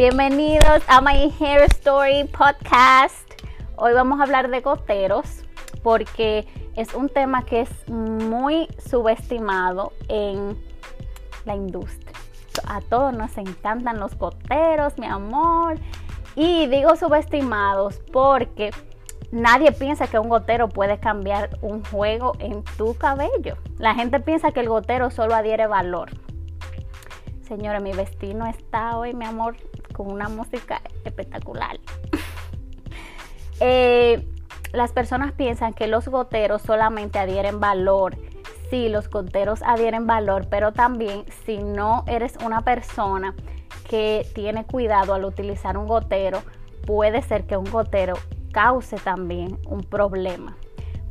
Bienvenidos a My Hair Story Podcast. Hoy vamos a hablar de goteros porque es un tema que es muy subestimado en la industria. A todos nos encantan los goteros, mi amor. Y digo subestimados porque nadie piensa que un gotero puede cambiar un juego en tu cabello. La gente piensa que el gotero solo adhiere valor. Señora, mi vestido está hoy, mi amor, con una música espectacular. Eh, las personas piensan que los goteros solamente adhieren valor. Sí, los goteros adhieren valor, pero también si no eres una persona que tiene cuidado al utilizar un gotero, puede ser que un gotero cause también un problema.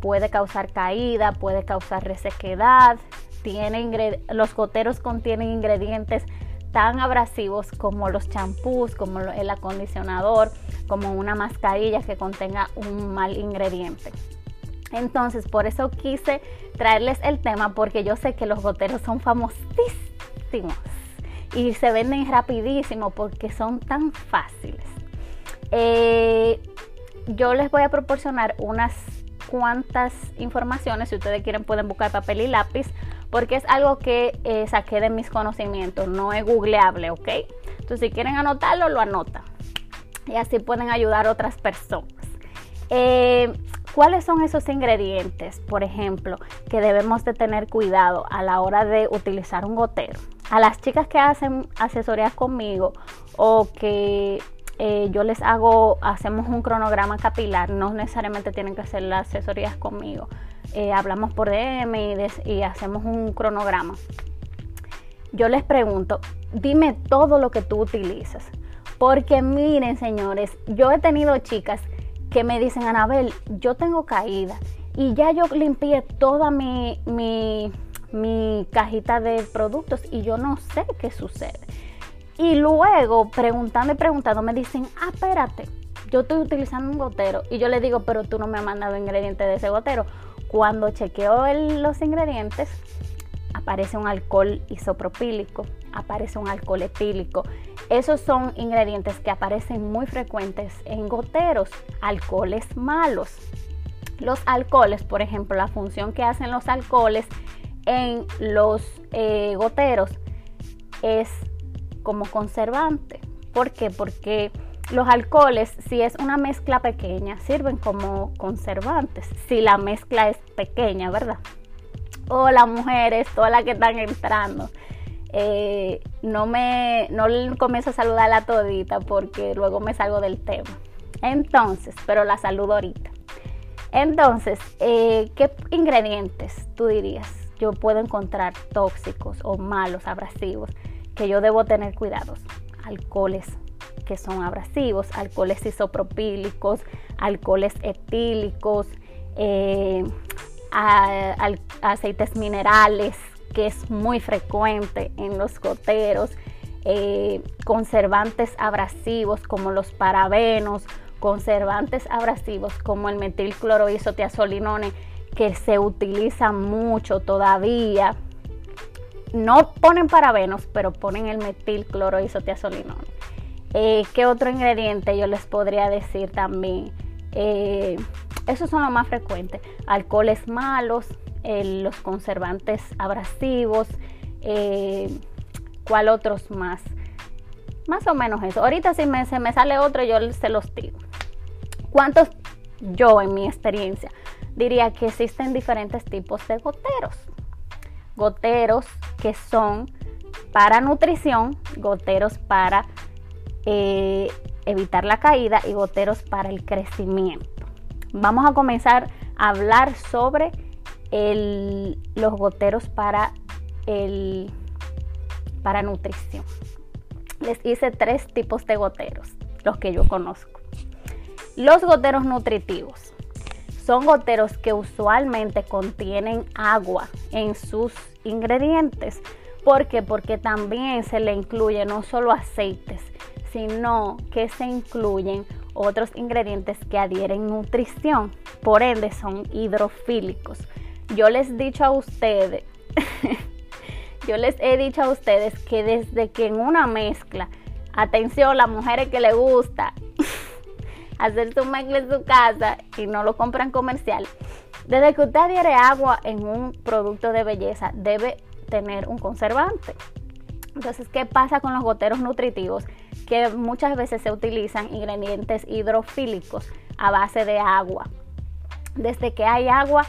Puede causar caída, puede causar resequedad. Tiene los goteros contienen ingredientes tan abrasivos como los champús, como el acondicionador, como una mascarilla que contenga un mal ingrediente. Entonces, por eso quise traerles el tema porque yo sé que los goteros son famosísimos y se venden rapidísimo porque son tan fáciles. Eh, yo les voy a proporcionar unas cuantas informaciones, si ustedes quieren pueden buscar papel y lápiz, porque es algo que eh, saqué de mis conocimientos, no es googleable, ¿ok? Entonces si quieren anotarlo, lo anotan y así pueden ayudar a otras personas. Eh, ¿Cuáles son esos ingredientes, por ejemplo, que debemos de tener cuidado a la hora de utilizar un gotero? A las chicas que hacen asesorías conmigo o que eh, yo les hago, hacemos un cronograma capilar, no necesariamente tienen que hacer las asesorías conmigo. Eh, hablamos por DM y, hacemos un cronograma. Yo les pregunto, dime todo lo que tú utilizas. Porque miren, señores, yo he tenido chicas que me dicen, Anabel, yo tengo caída y ya yo limpié toda mi, mi, mi cajita de productos y yo no sé qué sucede. Y luego, preguntando y preguntando, me dicen, ah, espérate, yo estoy utilizando un gotero. Y yo le digo, pero tú no me has mandado ingredientes de ese gotero. Cuando chequeo los ingredientes, aparece un alcohol isopropílico, aparece un alcohol etílico. Esos son ingredientes que aparecen muy frecuentes en goteros, alcoholes malos. Los alcoholes, por ejemplo, la función que hacen los alcoholes en los eh, goteros es como conservante. ¿Por qué? Porque los alcoholes, si es una mezcla pequeña, sirven como conservantes. Si la mezcla es pequeña, ¿verdad? Hola mujeres, todas las que están entrando. Eh, no me no comienzo a saludar la todita porque luego me salgo del tema. Entonces, pero la saludo ahorita. Entonces, eh, ¿qué ingredientes tú dirías yo puedo encontrar tóxicos o malos, abrasivos? que yo debo tener cuidados. Alcoholes que son abrasivos, alcoholes isopropílicos, alcoholes etílicos, eh, aceites minerales, que es muy frecuente en los goteros, eh, conservantes abrasivos como los parabenos, conservantes abrasivos como el metilcloroisotiazolinone, que se utiliza mucho todavía no ponen parabenos, pero ponen el metilcloroisotiazolinone. Eh, ¿Qué otro ingrediente yo les podría decir también? Eh, esos son los más frecuentes. Alcoholes malos, eh, los conservantes abrasivos, ¿cuál otros más? Más o menos eso. Ahorita si me, se me sale otro, yo se los digo. ¿Cuántos yo en mi experiencia diría que existen diferentes tipos de goteros? Goteros que son para nutrición, goteros para eh, evitar la caída y goteros para el crecimiento. Vamos a comenzar a hablar sobre los goteros para, el, para nutrición. Les hice tres tipos de goteros, los que yo conozco. Los goteros nutritivos son goteros que usualmente contienen agua en sus ingredientes. ¿Por qué? Porque también se le incluye no solo aceites, sino que se incluyen otros ingredientes que adhieren nutrición. Por ende, son hidrofílicos. Yo les he dicho a ustedes, yo les he dicho a ustedes que desde que en una mezcla Atención, las mujeres que le gusta hacer su mezcla en su casa y no lo compran comercial. Desde que usted adhiere agua en un producto de belleza, debe tener un conservante. Entonces, ¿qué pasa con los goteros nutritivos? Que muchas veces se utilizan ingredientes hidrofílicos a base de agua. Desde que hay agua,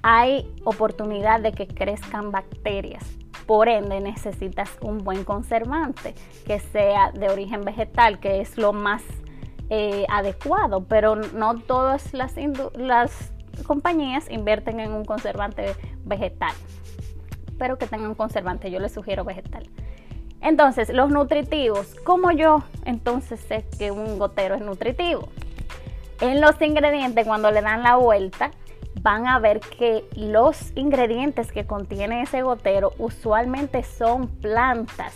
hay oportunidad de que crezcan bacterias. Por ende, necesitas un buen conservante que sea de origen vegetal, que es lo más eh, adecuado, pero no todas las, las compañías invierten en un conservante vegetal, pero que tengan un conservante, yo les sugiero vegetal. Entonces, los nutritivos, ¿cómo yo entonces sé que un gotero es nutritivo? En los ingredientes, cuando le dan la vuelta, van a ver que los ingredientes que contiene ese gotero usualmente son plantas.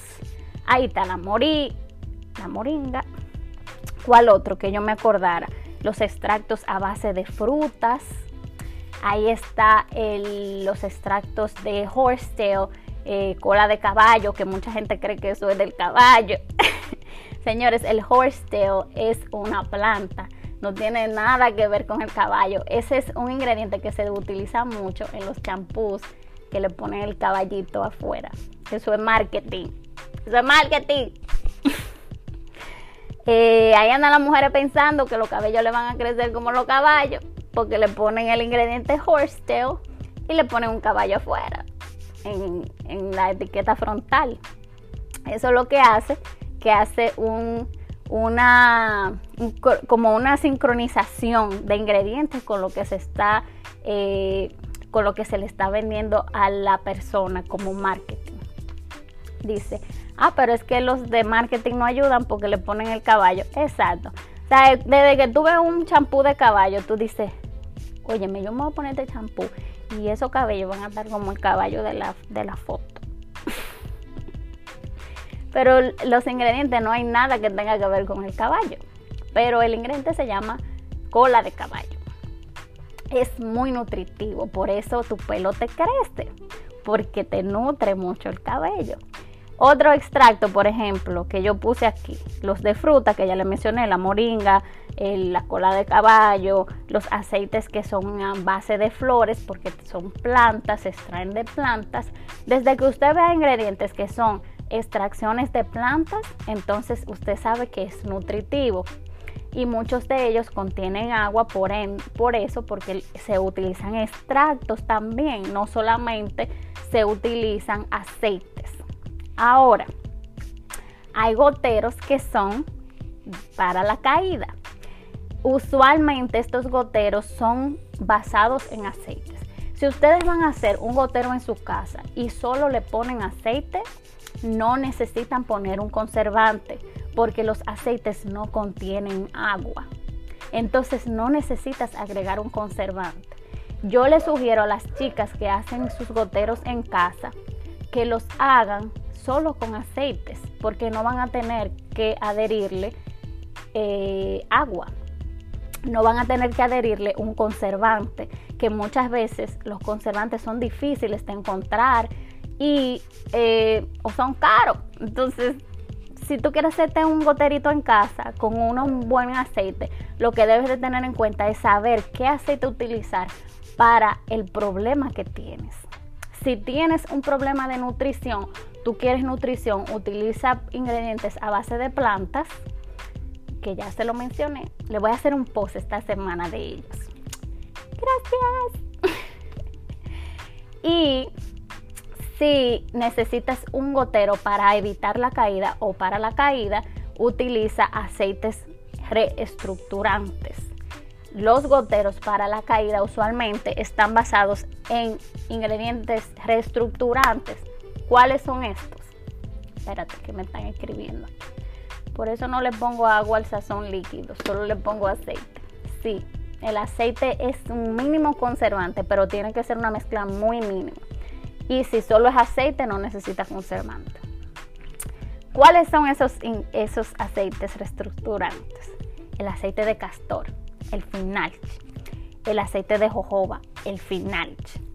Ahí está la la moringa. ¿Cuál otro que yo me acordara? Los extractos a base de frutas. Ahí está los extractos de horsetail, eh, cola de caballo, que mucha gente cree que eso es del caballo. Señores, el horsetail es una planta no tiene nada que ver con el caballo. Ese es un ingrediente que se utiliza mucho en los champús que le ponen el caballito afuera. Eso es marketing. Eso es marketing. Eh, ahí andan las mujeres pensando que los cabellos le van a crecer como los caballos porque le ponen el ingrediente horsetail y le ponen un caballo afuera en, la etiqueta frontal. Eso es lo que hace que hace un una como una sincronización de ingredientes con lo que se está eh, con lo que se le está vendiendo a la persona como marketing. Dice, ah, pero es que los de marketing no ayudan porque le ponen el caballo. Exacto. Desde que tú ves un champú de caballo, tú dices, óyeme, yo me voy a poner este champú y esos cabellos van a estar como el caballo de la, de la foto. Pero los ingredientes no hay nada que tenga que ver con el caballo. Pero el ingrediente se llama cola de caballo. Es muy nutritivo, por eso tu pelo te crece, porque te nutre mucho el cabello. Otro extracto, por ejemplo, que yo puse aquí, los de fruta que ya le mencioné, la moringa, la cola de caballo, los aceites que son a base de flores, porque son plantas, se extraen de plantas. Desde que usted vea ingredientes que son extracciones de plantas, entonces usted sabe que es nutritivo. Y muchos de ellos contienen agua por, por eso, porque se utilizan extractos también, no solamente se utilizan aceites. Ahora, hay goteros que son para la caída. Usualmente estos goteros son basados en aceites. Si ustedes van a hacer un gotero en su casa y solo le ponen aceite, no necesitan poner un conservante porque los aceites no contienen agua. Entonces no necesitas agregar un conservante. Yo les sugiero a las chicas que hacen sus goteros en casa que los hagan solo con aceites porque no van a tener que adherirle eh, agua. No van a tener que adherirle un conservante, que muchas veces los conservantes son difíciles de encontrar y eh, o son caros. Entonces, si tú quieres hacerte un goterito en casa con un buen aceite, lo que debes de tener en cuenta es saber qué aceite utilizar para el problema que tienes. Si tienes un problema de nutrición, tú quieres nutrición, utiliza ingredientes a base de plantas, que ya se lo mencioné. Le voy a hacer un post esta semana de ellos. Gracias. y si necesitas un gotero para evitar la caída o para la caída, utiliza aceites reestructurantes. Los goteros para la caída usualmente están basados en ingredientes reestructurantes. ¿Cuáles son estos? Espérate que me están escribiendo. Por eso no le pongo agua al sazón líquido, solo le pongo aceite. Sí, el aceite es un mínimo conservante, pero tiene que ser una mezcla muy mínima. Y si solo es aceite, no necesita conservante. ¿Cuáles son esos, esos aceites reestructurantes? El aceite de castor, el finalch. El aceite de jojoba, el finalch.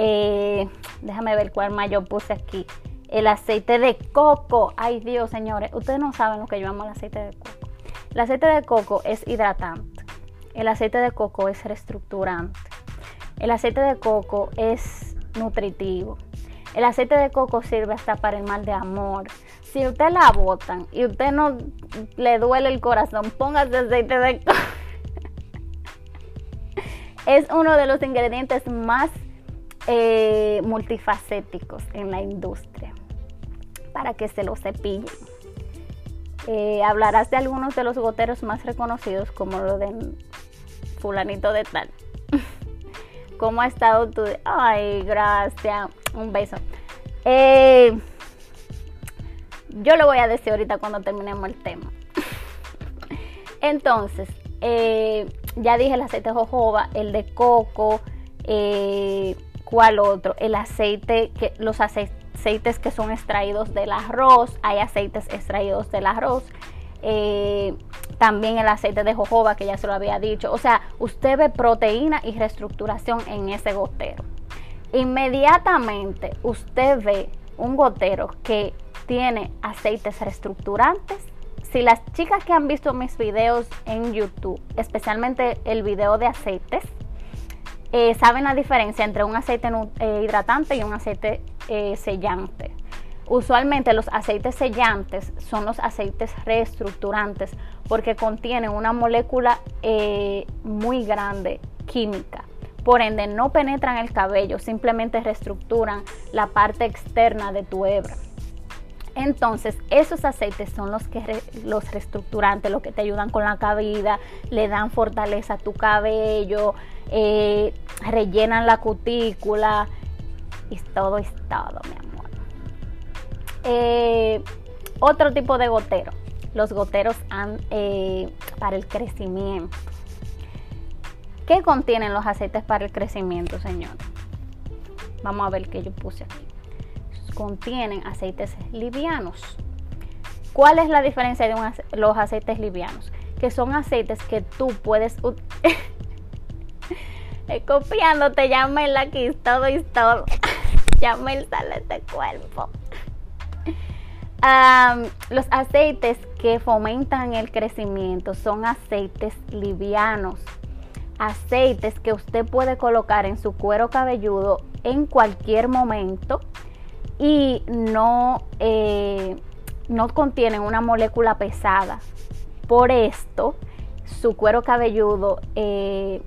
Eh, déjame ver cuál más yo puse aquí. el aceite de coco. Ay Dios, señores, ustedes no saben lo que yo amo el aceite de coco. El aceite de coco es hidratante. El aceite de coco es reestructurante. El aceite de coco es nutritivo. El aceite de coco sirve hasta para el mal de amor. Si usted la botan y usted no le duele el corazón, póngase aceite de coco. es uno de los ingredientes más eh, multifacéticos en la industria para que se lo cepillen. Eh, hablarás de algunos de los goteros más reconocidos como lo de fulanito de tal. ¿Cómo ha estado tu? Ay, gracias. Un beso. Eh, yo lo voy a decir ahorita cuando terminemos el tema. Entonces, ya dije el aceite de jojoba, el de coco, eh, ¿cuál otro? El aceite, que, los aceites que son extraídos del arroz, hay aceites extraídos del arroz. Eh, también el aceite de jojoba, que ya se lo había dicho. O sea, usted ve proteína y reestructuración en ese gotero. Inmediatamente usted ve un gotero que tiene aceites reestructurantes si las chicas que han visto mis videos en YouTube, especialmente el video de aceites, eh, saben la diferencia entre un aceite eh, hidratante y un aceite eh, sellante. Usualmente los aceites sellantes son los aceites reestructurantes porque contienen una molécula muy grande química. Por ende, no penetran el cabello, simplemente reestructuran la parte externa de tu hebra. Entonces, esos aceites son los que los reestructurantes, los que te ayudan con la caída, le dan fortaleza a tu cabello, eh, rellenan la cutícula y todo es todo, mi amor. Eh, otro tipo de gotero, los goteros eh, para el crecimiento. ¿Qué contienen los aceites para el crecimiento, señor? Vamos a ver qué yo puse aquí contienen aceites livianos. ¿Cuál es la diferencia de los aceites livianos? Que son aceites que tú puedes... Copiándote, Yamel aquí, todo y todo. Yamel sale de cuerpo. los aceites que fomentan el crecimiento son aceites livianos. Aceites que usted puede colocar en su cuero cabelludo en cualquier momento y no, eh, no contienen una molécula pesada. Por esto, su cuero cabelludo eh,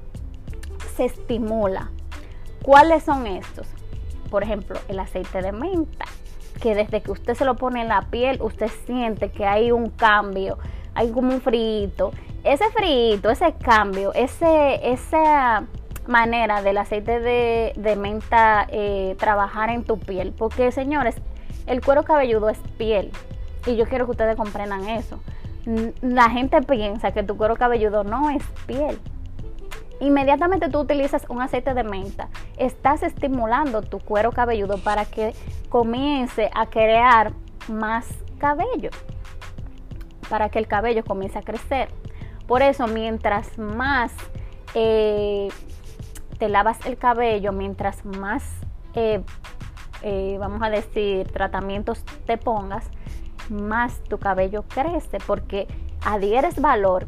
estimula. ¿Cuáles son estos? Por ejemplo, el aceite de menta, que desde que usted se lo pone en la piel, usted siente que hay un cambio, hay como un frito. Ese frito, ese cambio, ese, esa manera del aceite de, menta eh, trabajar en tu piel. Porque, señores, el cuero cabelludo es piel. Y yo quiero que ustedes comprendan eso. La gente piensa que tu cuero cabelludo no es piel. Inmediatamente tú utilizas un aceite de menta, estás estimulando tu cuero cabelludo para que comience a crear más cabello, para que el cabello comience a crecer. Por eso, mientras más eh, te lavas el cabello, mientras más, eh, eh, vamos a decir, tratamientos te pongas, más tu cabello crece porque adhieres valor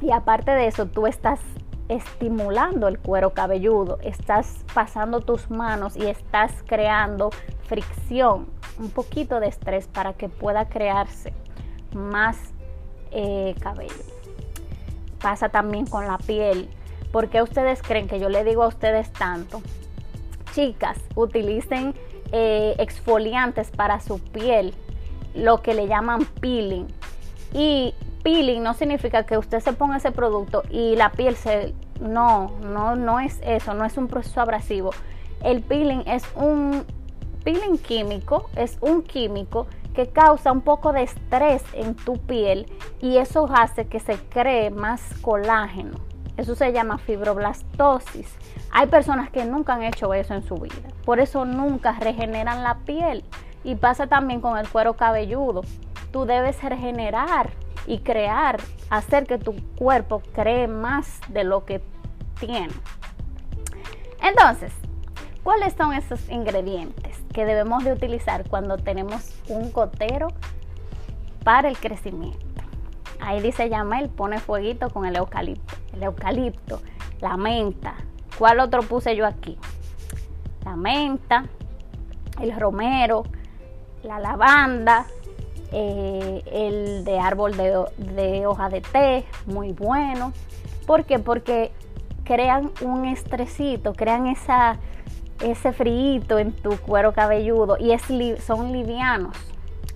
y aparte de eso tú estás estimulando el cuero cabelludo, estás pasando tus manos y estás creando fricción, un poquito de estrés para que pueda crearse más eh, cabello. Pasa también con la piel. ¿Por qué ustedes creen que yo le digo a ustedes tanto? Chicas, utilicen eh, exfoliantes para su piel, lo que le llaman peeling. Y peeling no significa que usted se ponga ese producto y la piel se... No, no, no es eso, no es un proceso abrasivo. El peeling es un peeling químico, es un químico que causa un poco de estrés en tu piel y eso hace que se cree más colágeno. Eso se llama fibroblastosis. Hay personas que nunca han hecho eso en su vida. Por eso nunca regeneran la piel. Y pasa también con el cuero cabelludo. Tú debes regenerar y crear, hacer que tu cuerpo cree más de lo que tiene. Entonces, ¿cuáles son esos ingredientes? que debemos de utilizar cuando tenemos un gotero para el crecimiento. Ahí dice Yamel, pone fueguito con el eucalipto. El eucalipto, la menta. ¿Cuál otro puse yo aquí? La menta, el romero, la lavanda, eh, el de árbol de, hoja de té, muy bueno. ¿Por qué? Porque crean un estresito, crean esa, ese frío en tu cuero cabelludo y es, son livianos,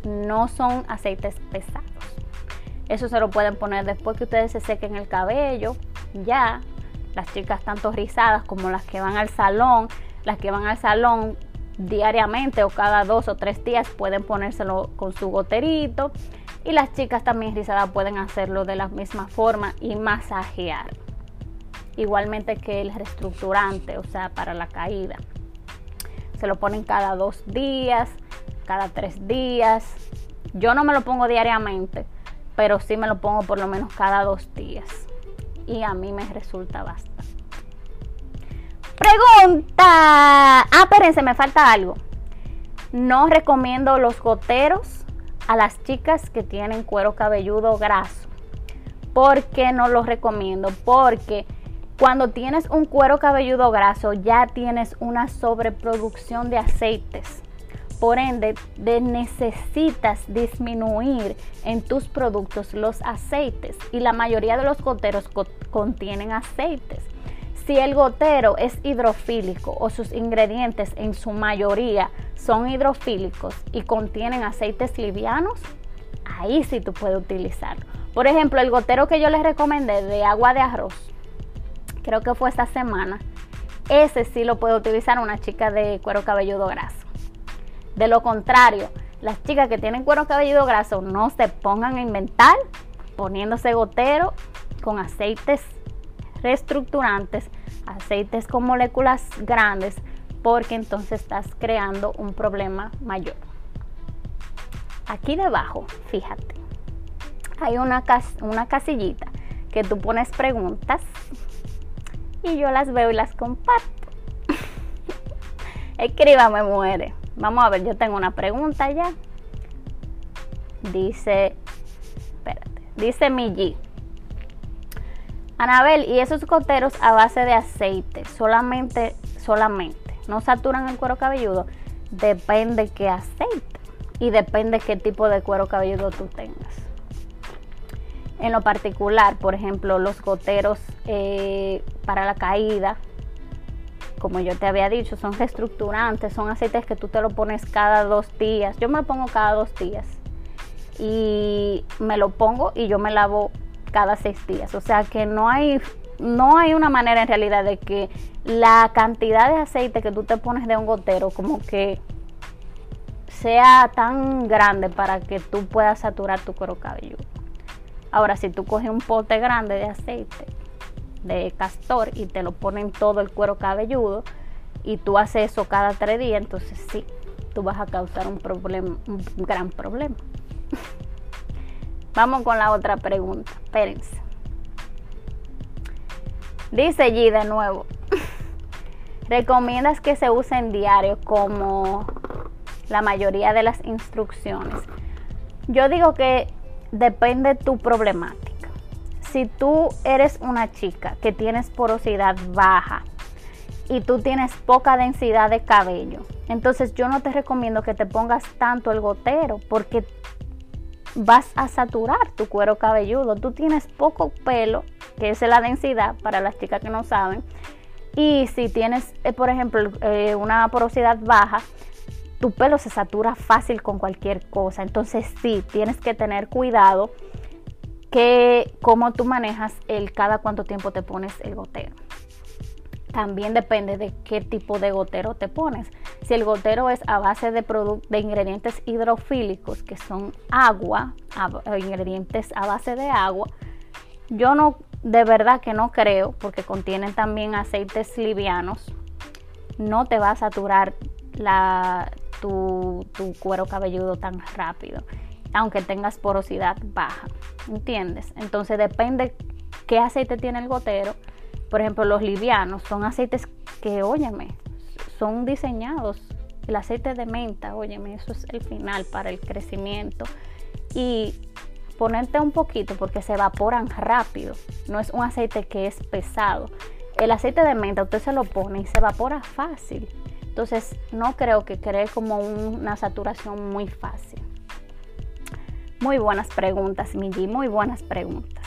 no son aceites pesados. Eso se lo pueden poner después que ustedes se sequen el cabello. Ya, las chicas tanto rizadas como las que van al salón, las que van al salón diariamente o cada dos o tres días pueden ponérselo con su goterito. Y las chicas también rizadas pueden hacerlo de la misma forma y masajear. Igualmente que el reestructurante, o sea, para la caída. Se lo ponen cada dos días, cada tres días. Yo no me lo pongo diariamente, pero sí me lo pongo por lo menos cada dos días. Y a mí me resulta bastante. Pregunta. Ah, espérense, me falta algo. No recomiendo los goteros a las chicas que tienen cuero cabelludo graso. ¿Por qué no los recomiendo? Porque cuando tienes un cuero cabelludo graso ya tienes una sobreproducción de aceites. Por ende, necesitas disminuir en tus productos los aceites y la mayoría de los goteros contienen aceites. Si el gotero es hidrofílico o sus ingredientes en su mayoría son hidrofílicos y contienen aceites livianos, ahí sí tú puedes utilizarlo. Por ejemplo, el gotero que yo les recomendé de agua de arroz, creo que fue esta semana, ese sí lo puede utilizar una chica de cuero cabelludo graso. De lo contrario, las chicas que tienen cuero cabelludo graso no se pongan a inventar poniéndose gotero con aceites reestructurantes, aceites con moléculas grandes, porque entonces estás creando un problema mayor. Aquí debajo, fíjate, hay una, una casillita que tú pones preguntas y yo las veo y las comparto. Escríbame, muere. Vamos a ver, yo tengo una pregunta ya. Dice, espérate, dice G. Anabel, ¿y esos goteros a base de aceite? Solamente, solamente. ¿No saturan el cuero cabelludo? Depende qué aceite y depende qué tipo de cuero cabelludo tú tengas. En lo particular, por ejemplo, los goteros eh, para la caída, como yo te había dicho, son reestructurantes, son aceites que tú te lo pones cada dos días. Yo me lo pongo cada dos días. Y me lo pongo y yo me lavo cada seis días. O sea que no hay, no hay una manera en realidad de que la cantidad de aceite que tú te pones de un gotero como que sea tan grande para que tú puedas saturar tu cuero cabelludo. Ahora, si tú coges un pote grande de aceite de castor y te lo ponen todo el cuero cabelludo y tú haces eso cada tres días, entonces sí, tú vas a causar un problema, un gran problema. Vamos con la otra pregunta. Espérense. Dice allí de nuevo. ¿Recomiendas que se use en diario como la mayoría de las instrucciones? Yo digo que depende tu problemática si tú eres una chica que tienes porosidad baja y tú tienes poca densidad de cabello, entonces yo no te recomiendo que te pongas tanto el gotero porque vas a saturar tu cuero cabelludo. Tú tienes poco pelo, que es la densidad para las chicas que no saben. Y si tienes, eh, por ejemplo, eh, una porosidad baja, tu pelo se satura fácil con cualquier cosa. Entonces sí, tienes que tener cuidado que cómo tú manejas el cada cuánto tiempo te pones el gotero. También depende de qué tipo de gotero te pones. Si el gotero es a base de, de ingredientes hidrofílicos, que son agua, ingredientes a base de agua, yo no, de verdad que no creo, porque contienen también aceites livianos, no te va a saturar la, tu, tu cuero cabelludo tan rápido aunque tengas porosidad baja, ¿entiendes? Entonces depende qué aceite tiene el gotero. Por ejemplo, los livianos son aceites que, óyeme, son diseñados El aceite de menta, óyeme, eso es el final para el crecimiento. Y ponerte un poquito porque se evaporan rápido. No es un aceite que es pesado. El aceite de menta usted se lo pone y se evapora fácil. Entonces no creo que cree como una saturación muy fácil. Muy buenas preguntas, Migi, muy buenas preguntas.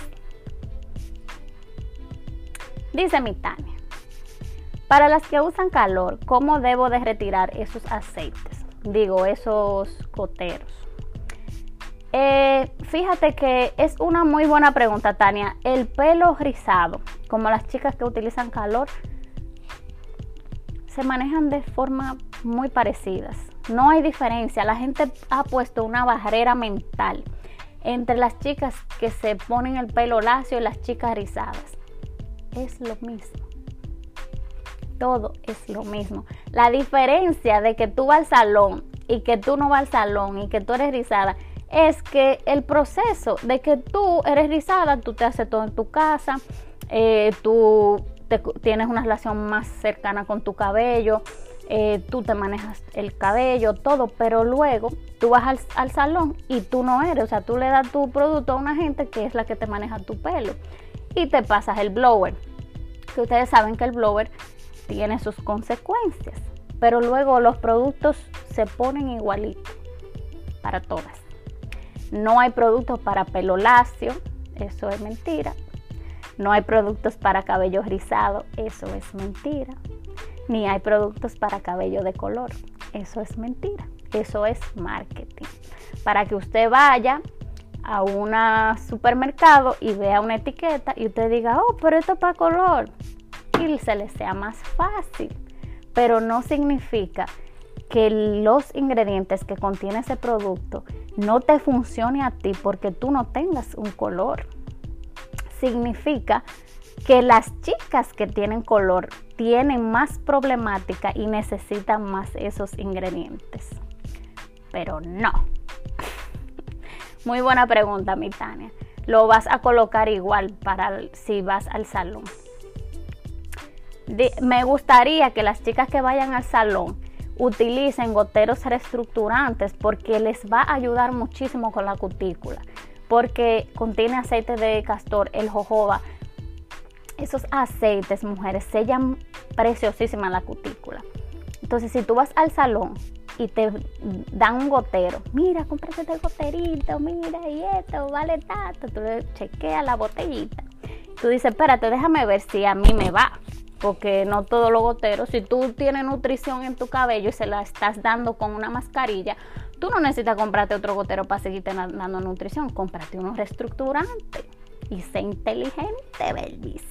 Dice mi Tania, para las que usan calor, ¿cómo debo de retirar esos aceites? Digo, esos goteros. Eh, fíjate que es una muy buena pregunta, Tania. El pelo rizado, como las chicas que utilizan calor, se manejan de forma muy parecidas. No hay diferencia. La gente ha puesto una barrera mental entre las chicas que se ponen el pelo lacio y las chicas rizadas. Es lo mismo. Todo es lo mismo. La diferencia de que tú vas al salón y que tú no vas al salón y que tú eres rizada es que el proceso de que tú eres rizada, tú te haces todo en tu casa, eh, tú tienes una relación más cercana con tu cabello, eh, tú te manejas el cabello, todo, pero luego tú vas al, al, salón y tú no eres, o sea, tú le das tu producto a una gente que es la que te maneja tu pelo y te pasas el blower, que ustedes saben que el blower tiene sus consecuencias, pero luego los productos se ponen igualitos para todas. No hay productos para pelo lacio, eso es mentira. No hay productos para cabello rizado, eso es mentira. Ni hay productos para cabello de color, eso es mentira. Eso es marketing. Para que usted vaya a un supermercado y vea una etiqueta y usted diga, oh, pero esto es para color. Se le sea más fácil. Pero no significa que los ingredientes que contiene ese producto no te funcione a ti porque tú no tengas un color. Significa que las chicas que tienen color tienen más problemática y necesitan más esos ingredientes. Pero no. Muy buena pregunta, mi Tania. Lo vas a colocar igual para si vas al salón. Me gustaría que las chicas que vayan al salón utilicen goteros reestructurantes porque les va a ayudar muchísimo con la cutícula. Porque contiene aceite de castor, el jojoba. Esos aceites, mujeres, sellan preciosísima la cutícula. Entonces, si tú vas al salón y te dan un gotero, mira, cómprate este goterito, mira, y esto vale tanto, tú le chequeas la botellita. Tú dices, espérate, déjame ver si a mí me va porque no todos los goteros, si tú tienes nutrición en tu cabello y se la estás dando con una mascarilla, tú no necesitas comprarte otro gotero para seguirte dando nutrición, cómprate uno reestructurante y sé inteligente, belvis.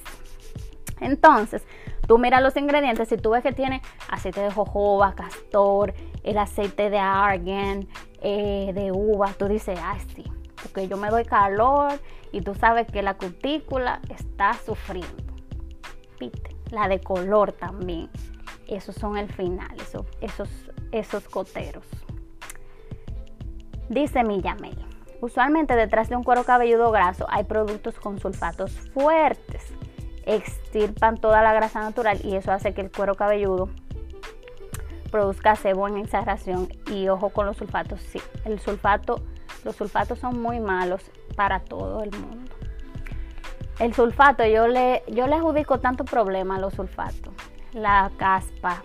Entonces, tú miras los ingredientes, si tú ves que tiene aceite de jojoba, castor, el aceite de argan, eh, de uva, tú dices, ah, sí, porque yo me doy calor y tú sabes que la cutícula está sufriendo. Pite la de color también. Esos son el final, esos, esos, esos goteros. Dice Millamel, usualmente detrás de un cuero cabelludo graso hay productos con sulfatos fuertes. Extirpan toda la grasa natural y eso hace que el cuero cabelludo produzca sebo en exageración y ojo con los sulfatos. Sí, el sulfato, los sulfatos son muy malos para todo el mundo. El sulfato, yo le, yo le adjudico tanto problema a los sulfatos. La caspa,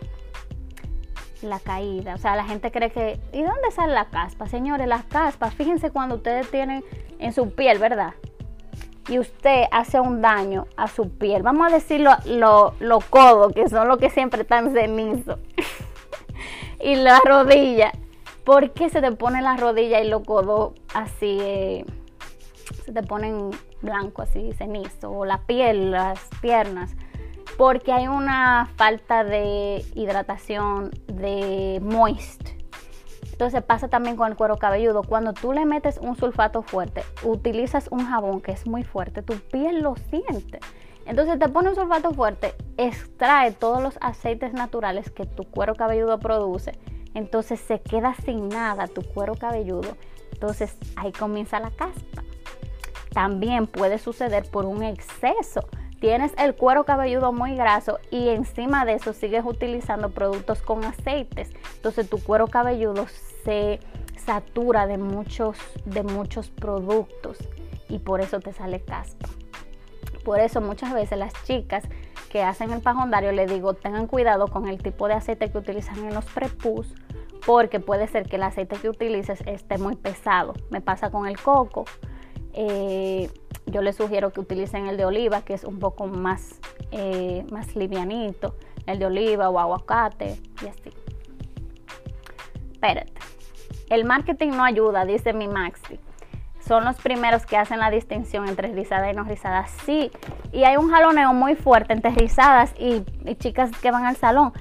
la caída. O sea, la gente cree que. ¿Y dónde sale la caspa? Señores, las caspas, fíjense cuando ustedes tienen en su piel, ¿verdad? Y usted hace un daño a su piel. Vamos a decirlo los lo, codos, que son los que siempre están cenizos. y la rodilla. ¿Por qué se te pone la rodilla y los codos así? Eh, se te ponen blanco así, cenizo, o la piel, las piernas, porque hay una falta de hidratación, de moist. Entonces pasa también con el cuero cabelludo. Cuando tú le metes un sulfato fuerte, utilizas un jabón que es muy fuerte, tu piel lo siente. Entonces te pone un sulfato fuerte, extrae todos los aceites naturales que tu cuero cabelludo produce. Entonces se queda sin nada tu cuero cabelludo. Entonces ahí comienza la caspa también puede suceder por un exceso tienes el cuero cabelludo muy graso y encima de eso sigues utilizando productos con aceites, entonces tu cuero cabelludo se satura de muchos, de muchos productos y por eso te sale caspa. Por eso muchas veces las chicas que hacen el pajondario le digo tengan cuidado con el tipo de aceite que utilizan en los prepús porque puede ser que el aceite que utilices esté muy pesado. Me pasa con el coco. Eh, yo les sugiero que utilicen el de oliva, que es un poco más, eh, más livianito. El de oliva o aguacate y así. Espérate. El marketing no ayuda, dice mi Maxi. Son los primeros que hacen la distinción entre rizada y no rizada. Sí, y hay un jaloneo muy fuerte entre rizadas y, y chicas que van al salón.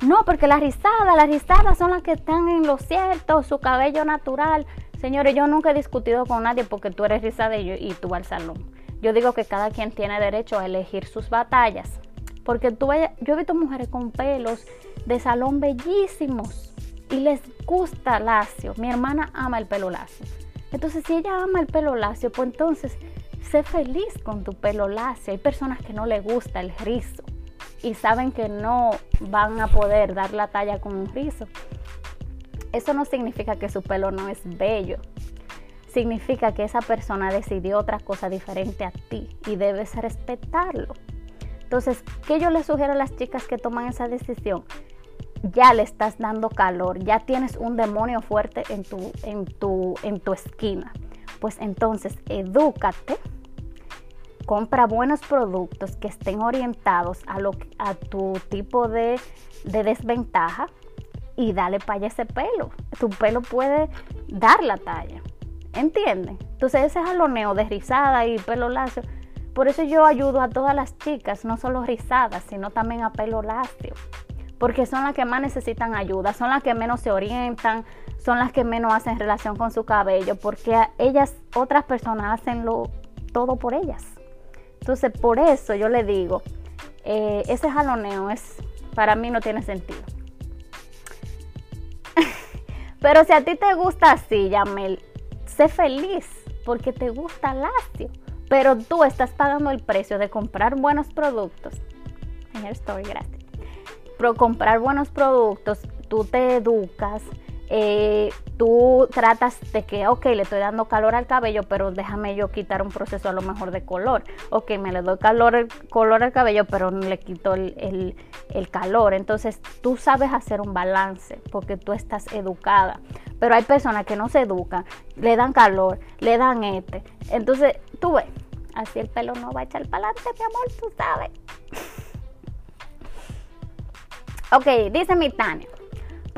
No, porque las rizadas, las rizadas son las que están en lo cierto, su cabello natural. Señores, yo nunca he discutido con nadie porque tú eres rizada y, tú al salón. Yo digo que cada quien tiene derecho a elegir sus batallas. Porque tú, yo he visto mujeres con pelos de salón bellísimos y les gusta lacio. Mi hermana ama el pelo lacio. Entonces, si ella ama el pelo lacio, pues entonces sé feliz con tu pelo lacio. Hay personas que no le gusta el rizo y saben que no van a poder dar la talla con un rizo. Eso no significa que su pelo no es bello. Significa que esa persona decidió otra cosa diferente a ti y debes respetarlo. Entonces, ¿qué yo les sugiero a las chicas que toman esa decisión? Ya le estás dando calor, ya tienes un demonio fuerte en tu, en tu, en tu esquina. Pues entonces, edúcate compra buenos productos que estén orientados a, lo, a tu tipo de, desventaja y dale para ese pelo. Tu pelo puede dar la talla. ¿Entiendes? Entonces ese jaloneo de rizada y pelo lacio. Por eso yo ayudo a todas las chicas, no solo rizadas, sino también a pelo lacio. Porque son las que más necesitan ayuda, son las que menos se orientan, son las que menos hacen relación con su cabello, porque ellas, otras personas hacen lo, todo por ellas. Entonces, por eso yo le digo, eh, ese jaloneo es, para mí no tiene sentido. Pero si a ti te gusta así, Yamel, sé feliz porque te gusta Lacio. Pero tú estás pagando el precio de comprar buenos productos. Señor Story, gracias. Pero comprar buenos productos, tú te educas, eh, tú tratas de que, ok, le estoy dando calor al cabello, pero déjame yo quitar un proceso a lo mejor de color. Ok, me le doy calor, color al cabello, pero no le quito el, el calor. Entonces tú sabes hacer un balance porque tú estás educada. Pero hay personas que no se educan, le dan calor, le dan este. Entonces tú ves, así el pelo no va a echar para adelante, mi amor, tú sabes. ok, dice mi Tania.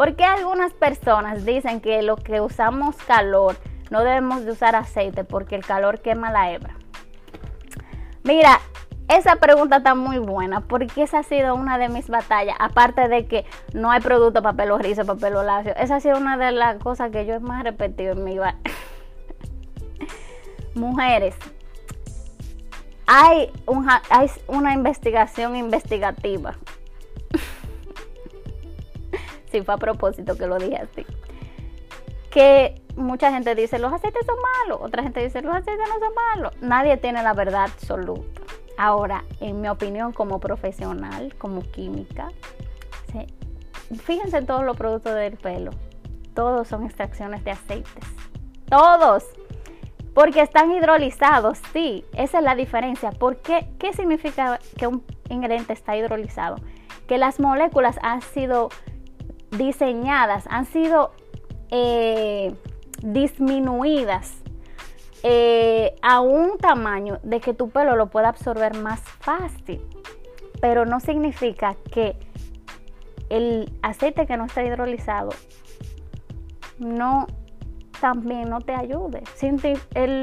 ¿Por qué algunas personas dicen que lo que usamos calor no debemos de usar aceite porque el calor quema la hebra? Mira, esa pregunta está muy buena porque esa ha sido una de mis batallas. Aparte de que no hay producto para pelo rizo, para pelo lacio. Esa ha sido una de las cosas que yo he más repetido en mi vida. Mujeres, hay una investigación investigativa sí fue a propósito que lo dije así. Que mucha gente dice, los aceites son malos, otra gente dice, los aceites no son malos. Nadie tiene la verdad absoluta. Ahora, en mi opinión como profesional, como química, fíjense en todos los productos del pelo. Todos son extracciones de aceites. Todos. Porque están hidrolizados, sí, esa es la diferencia. ¿Por qué? ¿Qué significa que un ingrediente está hidrolizado? Que las moléculas han sido diseñadas, han sido eh, disminuidas eh, a un tamaño de que tu pelo lo pueda absorber más fácil. Pero no significa que el aceite que no está hidrolizado no también no te ayude.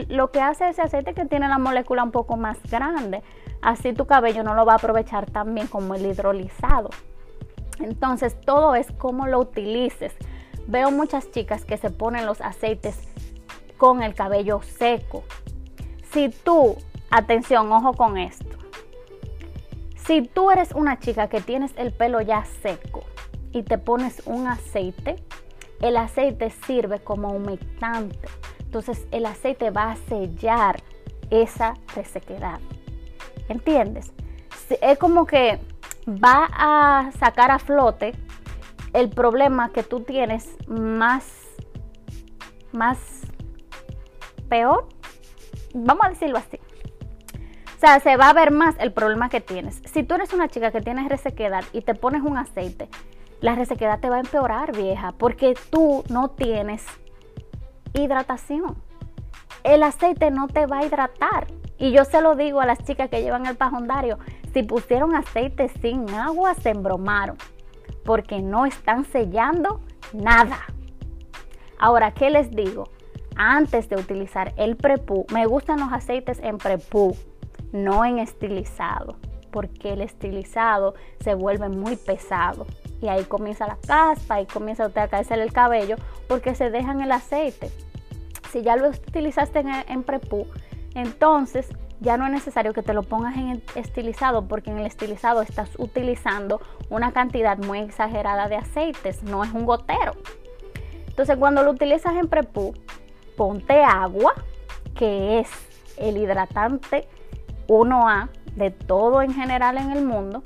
lo que hace ese aceite que tiene la molécula un poco más grande. Así tu cabello no lo va a aprovechar tan bien como el hidrolizado. Entonces todo es cómo lo utilices. Veo muchas chicas que se ponen los aceites con el cabello seco. Si tú, atención, ojo con esto. Si tú eres una chica que tienes el pelo ya seco y te pones un aceite, el aceite sirve como humectante. Entonces el aceite va a sellar esa resequedad. ¿Entiendes? es como que va a sacar a flote el problema que tú tienes más, más peor. Vamos a decirlo así. O sea, se va a ver más el problema que tienes. Si tú eres una chica que tienes resequedad y te pones un aceite, la resequedad te va a empeorar, vieja, porque tú no tienes hidratación. El aceite no te va a hidratar. Y yo se lo digo a las chicas que llevan el pajondario, si pusieron aceite sin agua, se embromaron, porque no están sellando nada. Ahora, ¿qué les digo? Antes de utilizar el prepú, me gustan los aceites en prepú, no en estilizado, porque el estilizado se vuelve muy pesado. Y ahí comienza la caspa, ahí comienza usted a caerse el cabello, porque se dejan el aceite. Si ya lo utilizaste en, en prepú, entonces ya no es necesario que te lo pongas en estilizado porque en el estilizado estás utilizando una cantidad muy exagerada de aceites, no es un gotero. Entonces cuando lo utilizas en prepú, ponte agua, que es el hidratante 1A de todo en general en el mundo,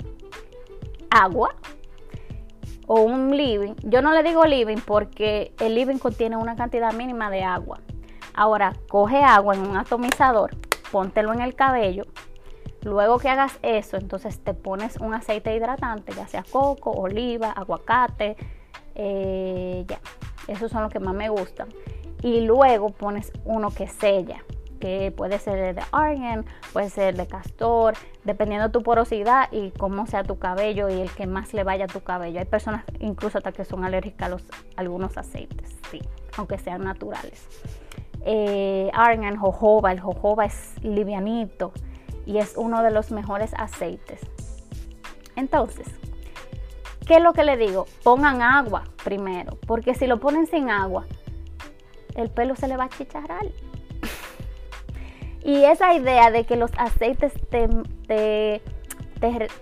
agua o un living. Yo no le digo living porque el living contiene una cantidad mínima de agua. Ahora coge agua en un atomizador póntelo en el cabello. Luego que hagas eso, entonces te pones un aceite hidratante, ya sea coco, oliva, aguacate, eh, ya, esos son los que más me gustan. Y luego pones uno que sella, que puede ser de argan, puede ser de castor, dependiendo de tu porosidad y cómo sea tu cabello y el que más le vaya a tu cabello. Hay personas incluso hasta que son alérgicas a, los, algunos aceites, sí, aunque sean naturales eh, argan, jojoba. El jojoba es livianito y es uno de los mejores aceites. Entonces, ¿qué es lo que le digo? Pongan agua primero, porque si lo ponen sin agua, el pelo se le va a chicharrar. y esa idea de que los aceites te, te,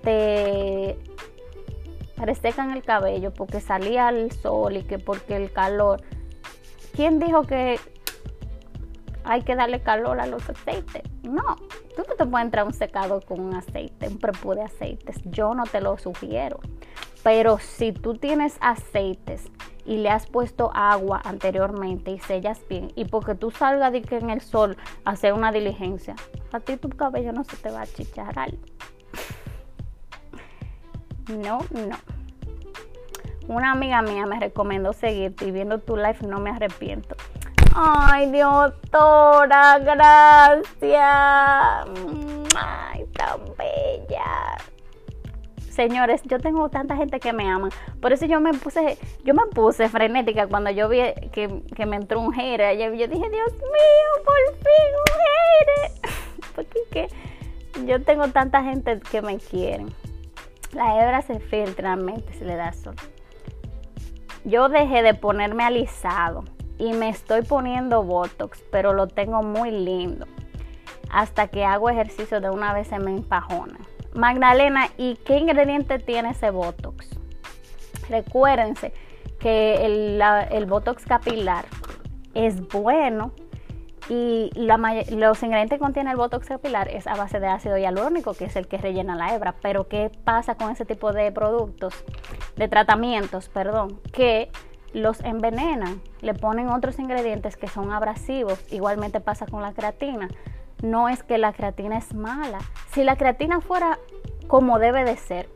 te, resecan el cabello porque salía el sol y que porque el calor. ¿Quién dijo que hay que darle calor a los aceites. No, tú no te puedes entrar un secado con un aceite, un prepú de aceites. Yo no te lo sugiero. Pero si tú tienes aceites y le has puesto agua anteriormente y sellas bien, y porque tú salgas de que en el sol a una diligencia, a ti tu cabello no se te va a chicharrar. No, no. Una amiga mía me recomendó seguirte y viendo tu live no me arrepiento. Ay, doctora, gracias. Ay, tan bella. Señores, yo tengo tanta gente que me ama. Por eso yo me puse, yo me puse frenética cuando yo vi que, me entró un hater. Yo, dije, Dios mío, por fin un hater. Porque yo tengo tanta gente que me quieren. La hebra se filtra mente se le da sol. Yo dejé de ponerme alisado y me estoy poniendo Botox, pero lo tengo muy lindo. Hasta que hago ejercicio de una vez se me empajona. Magdalena, ¿y qué ingrediente tiene ese Botox? Recuérdense que el, Botox capilar es bueno y los ingredientes que contiene el Botox capilar es a base de ácido hialurónico, que es el que rellena la hebra. Pero ¿qué pasa con ese tipo de productos, de tratamientos, perdón? Que los envenenan, le ponen otros ingredientes que son abrasivos, igualmente pasa con la creatina. No es que la creatina es mala. Si la creatina fuera como debe de ser,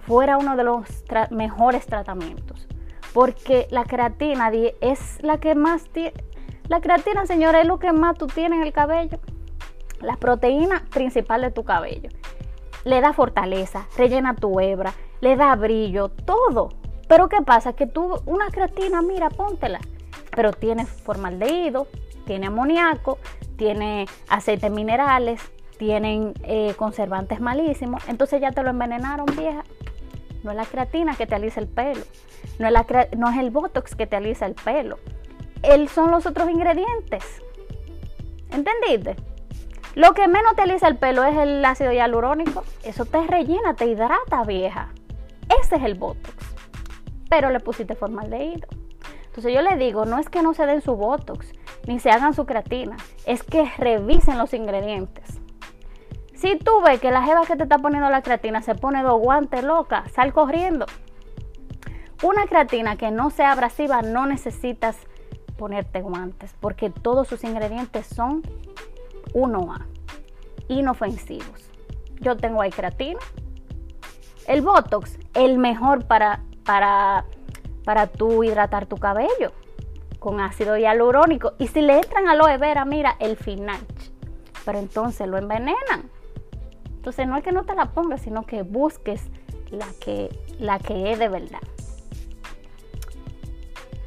fuera uno de los mejores tratamientos, porque la creatina es la que más tiene, la creatina, señora, es lo que más tú tienes en el cabello, la proteína principal de tu cabello. Le da fortaleza, rellena tu hebra, le da brillo, todo. Pero ¿qué pasa? Que tú, una creatina, mira, póntela. Pero tiene formaldehído, tiene amoníaco, tiene aceites minerales, tienen eh, conservantes malísimos. Entonces ya te lo envenenaron, vieja. No es la creatina que te alisa el pelo. No es, la, no es el botox que te alisa el pelo. Él son los otros ingredientes. ¿Entendiste? Lo que menos te alisa el pelo es el ácido hialurónico. Eso te rellena, te hidrata, vieja. Ese es el botox pero le pusiste formaldehído. Entonces yo le digo, no es que no se den su Botox, ni se hagan su creatina, es que revisen los ingredientes. Si tú ves que la jeva que te está poniendo la creatina se pone dos guantes loca, sal corriendo. Una creatina que no sea abrasiva no necesitas ponerte guantes porque todos sus ingredientes son 1A, inofensivos. Yo tengo ahí creatina. El Botox, el mejor para, para, para tú hidratar tu cabello con ácido hialurónico. Y si le entran aloe vera, mira el final. Pero entonces lo envenenan. Entonces no es que no te la pongas, sino que busques la que, la que es de verdad.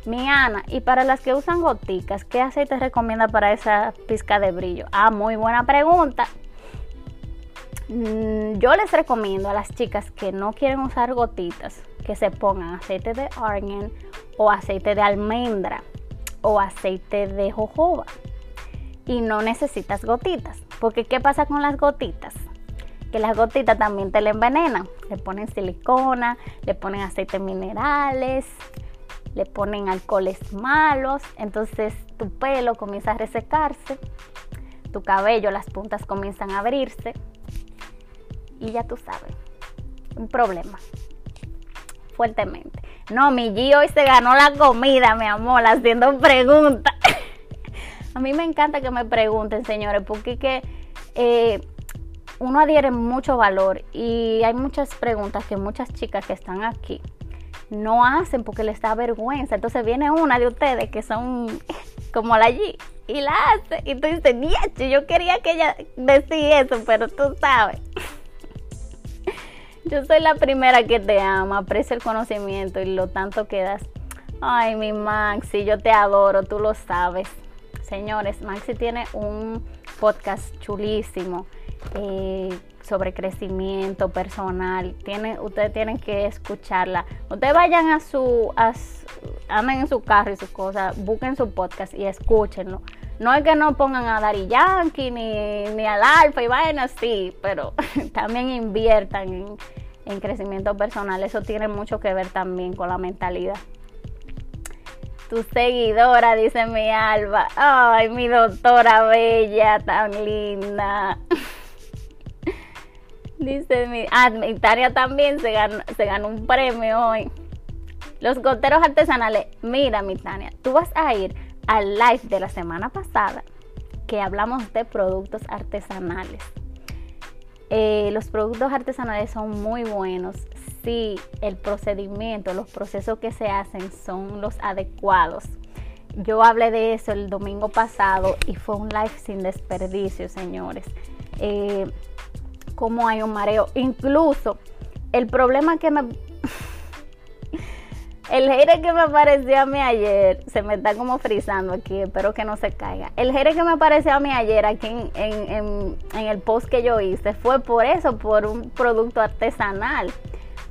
Mi Ana, y para las que usan goticas, ¿qué aceite recomienda para esa pizca de brillo? Ah, muy buena pregunta. Mm, yo les recomiendo a las chicas que no quieren usar gotitas que se pongan aceite de argan o aceite de almendra o aceite de jojoba. Y no necesitas gotitas. Porque ¿qué pasa con las gotitas? Que las gotitas también te la envenenan. Le ponen silicona, le ponen aceites minerales, le ponen alcoholes malos, entonces tu pelo comienza a resecarse, tu cabello, las puntas comienzan a abrirse y ya tú sabes, un problema, fuertemente. No, mi G hoy se ganó la comida, mi amor, haciendo preguntas. a mí me encanta que me pregunten, señores, porque que, eh, uno adhiere mucho valor y hay muchas preguntas que muchas chicas que están aquí no hacen porque les da vergüenza. Entonces viene una de ustedes que son como la G y la hace. Y tú dices, yo quería que ella decía eso, pero tú sabes. Yo soy la primera que te ama, aprecio el conocimiento y lo tanto que das. Ay, mi Maxi, yo te adoro, tú lo sabes. Señores, Maxi tiene un podcast chulísimo. Eh, sobre crecimiento personal. Tiene, ustedes tienen que escucharla. Ustedes vayan a su, a, anden en su carro y sus cosas, busquen su podcast y escúchenlo. No es que no pongan a Dari Yankee ni, ni al Alfa y vayan así, pero también inviertan en, en crecimiento personal. Eso tiene mucho que ver también con la mentalidad tu seguidora, dice mi Alba. Ay, mi doctora bella, tan linda. Dice mi, ah, Tania también se ganó, se ganó un premio hoy. Los goteros artesanales. Mira, mi Tania, tú vas a ir al live de la semana pasada que hablamos de productos artesanales. Eh, los productos artesanales son muy buenos si el procedimiento, los procesos que se hacen son los adecuados. Yo hablé de eso el domingo pasado y fue un live sin desperdicio, señores. Eh, cómo hay un mareo. Incluso el problema que me... El hater que me apareció a mí ayer, se me está como frizando aquí, espero que no se caiga. El hater que me apareció a mí ayer aquí en, el post que yo hice fue por eso, por un producto artesanal.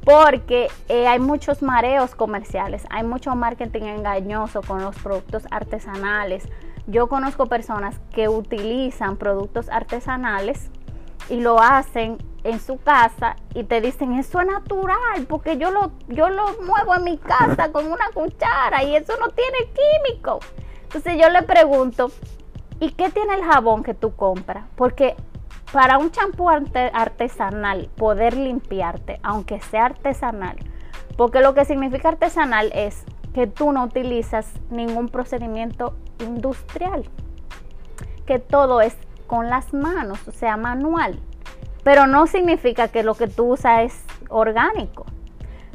Porque eh, hay muchos mareos comerciales, hay mucho marketing engañoso con los productos artesanales. Yo conozco personas que utilizan productos artesanales y lo hacen en su casa y te dicen eso es natural porque yo lo, yo lo muevo en mi casa con una cuchara y eso no tiene químico. Entonces yo le pregunto, ¿y qué tiene el jabón que tú compras? Porque para un champú artesanal poder limpiarte, aunque sea artesanal, porque lo que significa artesanal es que tú no utilizas ningún procedimiento industrial, que todo es con las manos, o sea, manual. Pero no significa que lo que tú usas es orgánico.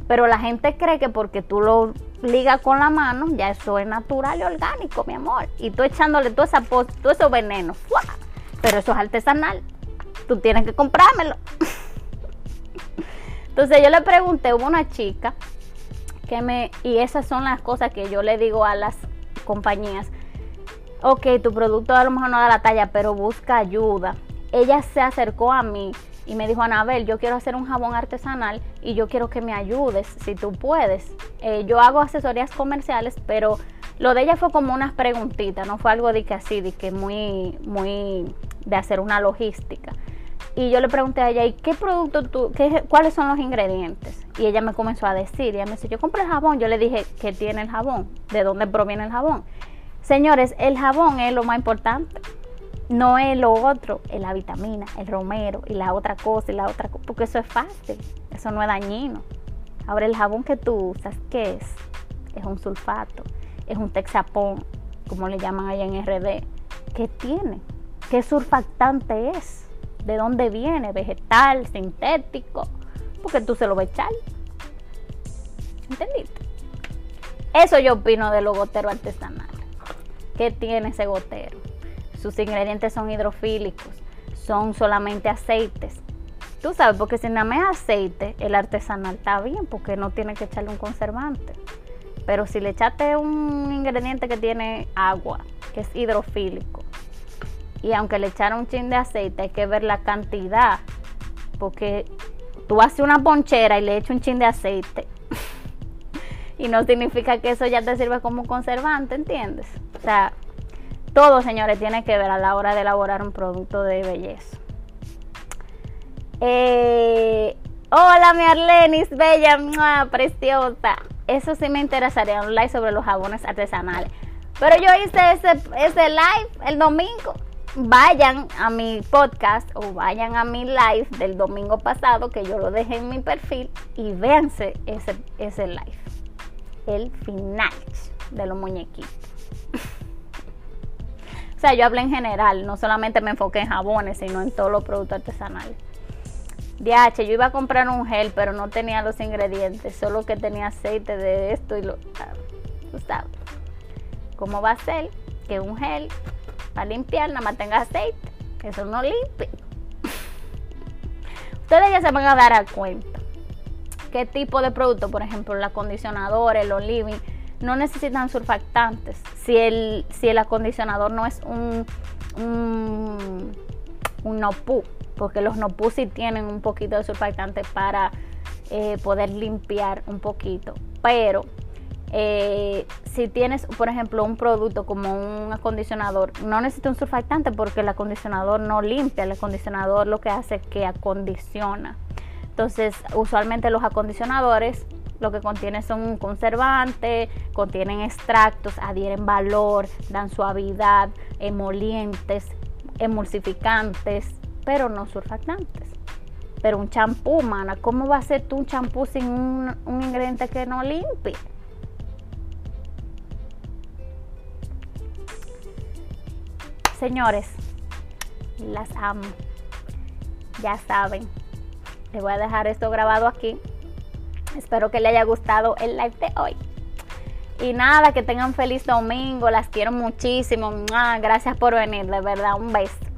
Pero la gente cree que porque tú lo ligas con la mano, ya eso es natural y orgánico, mi amor. Y tú echándole todo, esa, todo esos venenos. Pero eso es artesanal. Tú tienes que comprármelo. Entonces yo le pregunté, hubo una chica que me... Y esas son las cosas que yo le digo a las compañías ok, tu producto a lo mejor no da la talla, pero busca ayuda. Ella se acercó a mí y me dijo, Anabel, yo quiero hacer un jabón artesanal y yo quiero que me ayudes, si tú puedes. Eh, yo hago asesorías comerciales, pero lo de ella fue como unas preguntitas, no fue algo de que así, de que muy, muy, de hacer una logística. Y yo le pregunté a ella, ¿y qué producto tú, qué, cuáles son los ingredientes? Y ella me comenzó a decir, y ella me dice, yo compré el jabón, yo le dije, ¿qué tiene el jabón? ¿De dónde proviene el jabón? Señores, el jabón es lo más importante. No es lo otro, es la vitamina, el romero y la otra cosa y la otra cosa, porque eso es fácil, eso no es dañino. Ahora el jabón que tú usas, ¿qué es? Es un sulfato, es un texapón, como le llaman allá en RD. ¿Qué tiene? ¿Qué surfactante es? ¿De dónde viene? ¿Vegetal, sintético? Porque tú se lo vas a echar. ¿Entendiste? Eso yo opino de los goteros artesanales. ¿Qué tiene ese gotero? Sus ingredientes son hidrofílicos, son solamente aceites. Tú sabes, porque si nada más aceite, el artesanal está bien, porque no tiene que echarle un conservante. Pero si le echaste un ingrediente que tiene agua, que es hidrofílico, y aunque le echaron un chin de aceite, hay que ver la cantidad, porque tú haces una ponchera y le echas un chin de aceite, y no significa que eso ya te sirve como conservante, ¿entiendes? O sea, todo, señores, tiene que ver a la hora de elaborar un producto de belleza. Eh, hola, mi Arlenis, bella, preciosa. Eso sí me interesaría, un live sobre los jabones artesanales. Pero yo hice ese, ese live el domingo. Vayan a mi podcast o vayan a mi live del domingo pasado, que yo lo dejé en mi perfil, y véanse ese, ese live. El final de los muñequitos. O sea, yo hablé en general, no solamente me enfoqué en jabones, sino en todos los productos artesanales. DH, yo iba a comprar un gel, pero no tenía los ingredientes, solo que tenía aceite de esto y lo. Tú sabes. ¿Cómo va a ser que un gel para limpiar nada más tenga aceite? Eso no limpia. Ustedes ya se van a dar a cuenta qué tipo de producto, por ejemplo, el acondicionador, el oliving no necesitan surfactantes. Si el, si el acondicionador no es un, un, un porque los NOPU sí tienen un poquito de surfactante para eh, poder limpiar un poquito. Pero eh, si tienes, por ejemplo, un producto como un acondicionador, no necesita un surfactante porque el acondicionador no limpia, el acondicionador lo que hace es que acondiciona. Entonces, usualmente los acondicionadores lo que contiene son un conservante, contienen extractos, adhieren valor, dan suavidad, emolientes, emulsificantes, pero no surfactantes. Pero un champú, mana, ¿cómo va a ser tú un champú sin un, un ingrediente que no limpie? Señores, las amo. Ya saben. Les voy a dejar esto grabado aquí Espero que les haya gustado el live de hoy. Y nada, que tengan feliz domingo. Las quiero muchísimo. Gracias por venir, de verdad. Un beso.